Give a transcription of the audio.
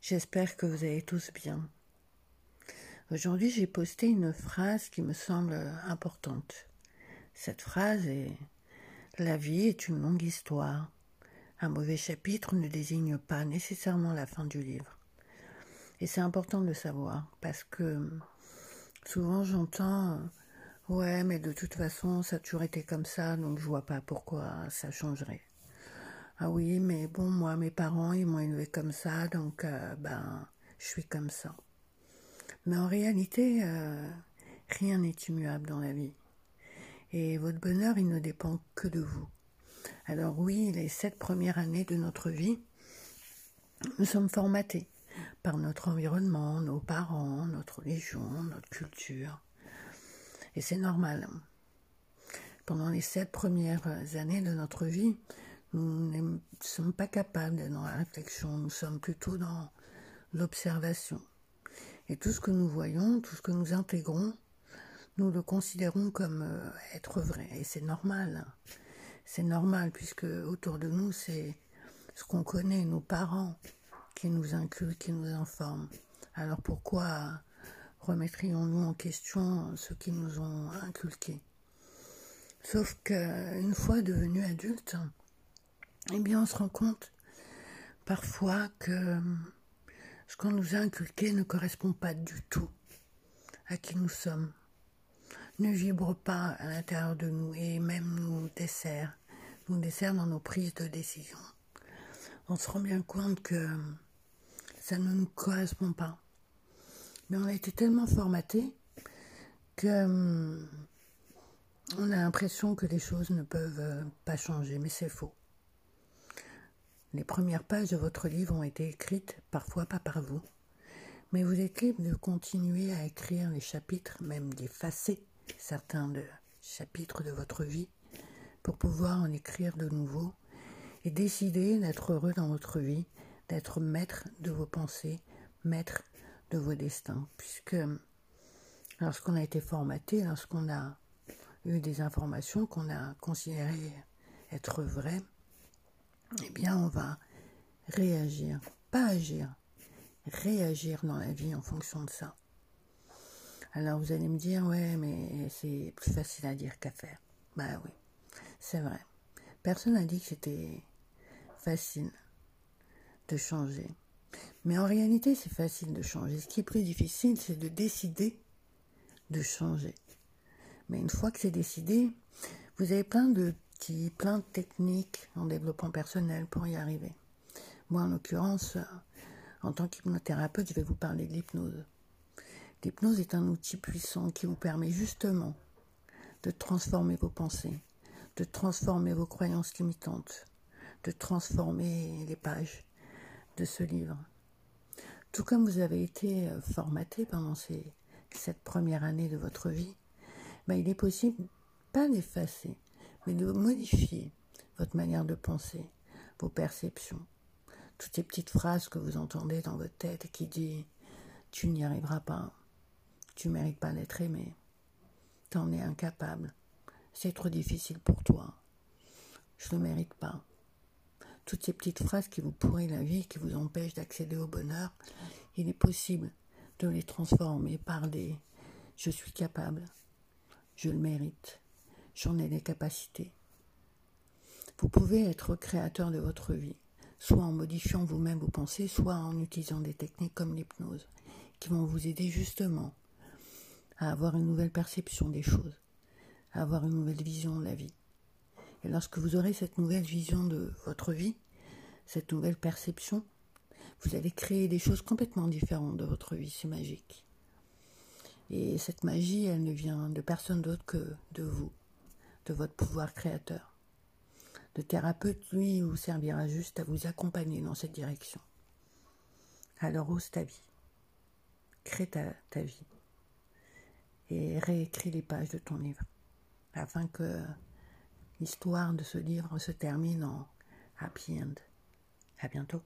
J'espère que vous allez tous bien. Aujourd'hui, j'ai posté une phrase qui me semble importante. Cette phrase est La vie est une longue histoire. Un mauvais chapitre ne désigne pas nécessairement la fin du livre. Et c'est important de le savoir parce que souvent j'entends Ouais, mais de toute façon, ça a toujours été comme ça, donc je vois pas pourquoi ça changerait. Ah oui, mais bon, moi, mes parents, ils m'ont élevé comme ça, donc euh, ben, je suis comme ça. Mais en réalité, euh, rien n'est immuable dans la vie. Et votre bonheur, il ne dépend que de vous. Alors oui, les sept premières années de notre vie, nous sommes formatés par notre environnement, nos parents, notre religion, notre culture. Et c'est normal. Pendant les sept premières années de notre vie, nous ne sommes pas capables d'être dans la réflexion, nous sommes plutôt dans l'observation. Et tout ce que nous voyons, tout ce que nous intégrons, nous le considérons comme euh, être vrai. Et c'est normal. C'est normal puisque autour de nous, c'est ce qu'on connaît, nos parents, qui nous inculquent, qui nous informent. Alors pourquoi remettrions-nous en question ce qu'ils nous ont inculqué Sauf qu'une fois devenus adultes, eh bien, on se rend compte parfois que ce qu'on nous a inculqué ne correspond pas du tout à qui nous sommes, ne vibre pas à l'intérieur de nous et même nous dessert, nous dessert dans nos prises de décision. On se rend bien compte que ça ne nous correspond pas. Mais on a été tellement formaté que hum, on a l'impression que les choses ne peuvent pas changer, mais c'est faux. Les premières pages de votre livre ont été écrites, parfois pas par vous, mais vous êtes libre de continuer à écrire les chapitres, même d'effacer certains de chapitres de votre vie, pour pouvoir en écrire de nouveau et décider d'être heureux dans votre vie, d'être maître de vos pensées, maître de vos destins, puisque lorsqu'on a été formaté, lorsqu'on a eu des informations qu'on a considérées être vraies, eh bien, on va réagir, pas agir, réagir dans la vie en fonction de ça. Alors vous allez me dire, ouais, mais c'est plus facile à dire qu'à faire. Bah oui, c'est vrai. Personne n'a dit que c'était facile de changer. Mais en réalité, c'est facile de changer. Ce qui est plus difficile, c'est de décider de changer. Mais une fois que c'est décidé, vous avez plein de plein de techniques en développement personnel pour y arriver. Moi, en l'occurrence, euh, en tant qu'hypnothérapeute, je vais vous parler de l'hypnose. L'hypnose est un outil puissant qui vous permet justement de transformer vos pensées, de transformer vos croyances limitantes, de transformer les pages de ce livre. Tout comme vous avez été euh, formaté pendant ces, cette première année de votre vie, ben il est possible pas d'effacer, mais de modifier votre manière de penser, vos perceptions. Toutes ces petites phrases que vous entendez dans votre tête qui disent Tu n'y arriveras pas, tu mérites pas d'être aimé, t'en es incapable, c'est trop difficile pour toi, je ne mérite pas. Toutes ces petites phrases qui vous pourrissent la vie, qui vous empêchent d'accéder au bonheur, il est possible de les transformer par des je suis capable, je le mérite, j'en ai les capacités. Vous pouvez être créateur de votre vie, soit en modifiant vous-même vos pensées, soit en utilisant des techniques comme l'hypnose, qui vont vous aider justement à avoir une nouvelle perception des choses, à avoir une nouvelle vision de la vie. Et lorsque vous aurez cette nouvelle vision de votre vie, cette nouvelle perception, vous allez créer des choses complètement différentes de votre vie, c'est magique. Et cette magie, elle ne vient de personne d'autre que de vous de votre pouvoir créateur. Le thérapeute, lui, vous servira juste à vous accompagner dans cette direction. Alors ose ta vie. Crée ta, vie. Et réécris les pages de ton livre. Afin que l'histoire de ce livre se termine en happy end. À bientôt.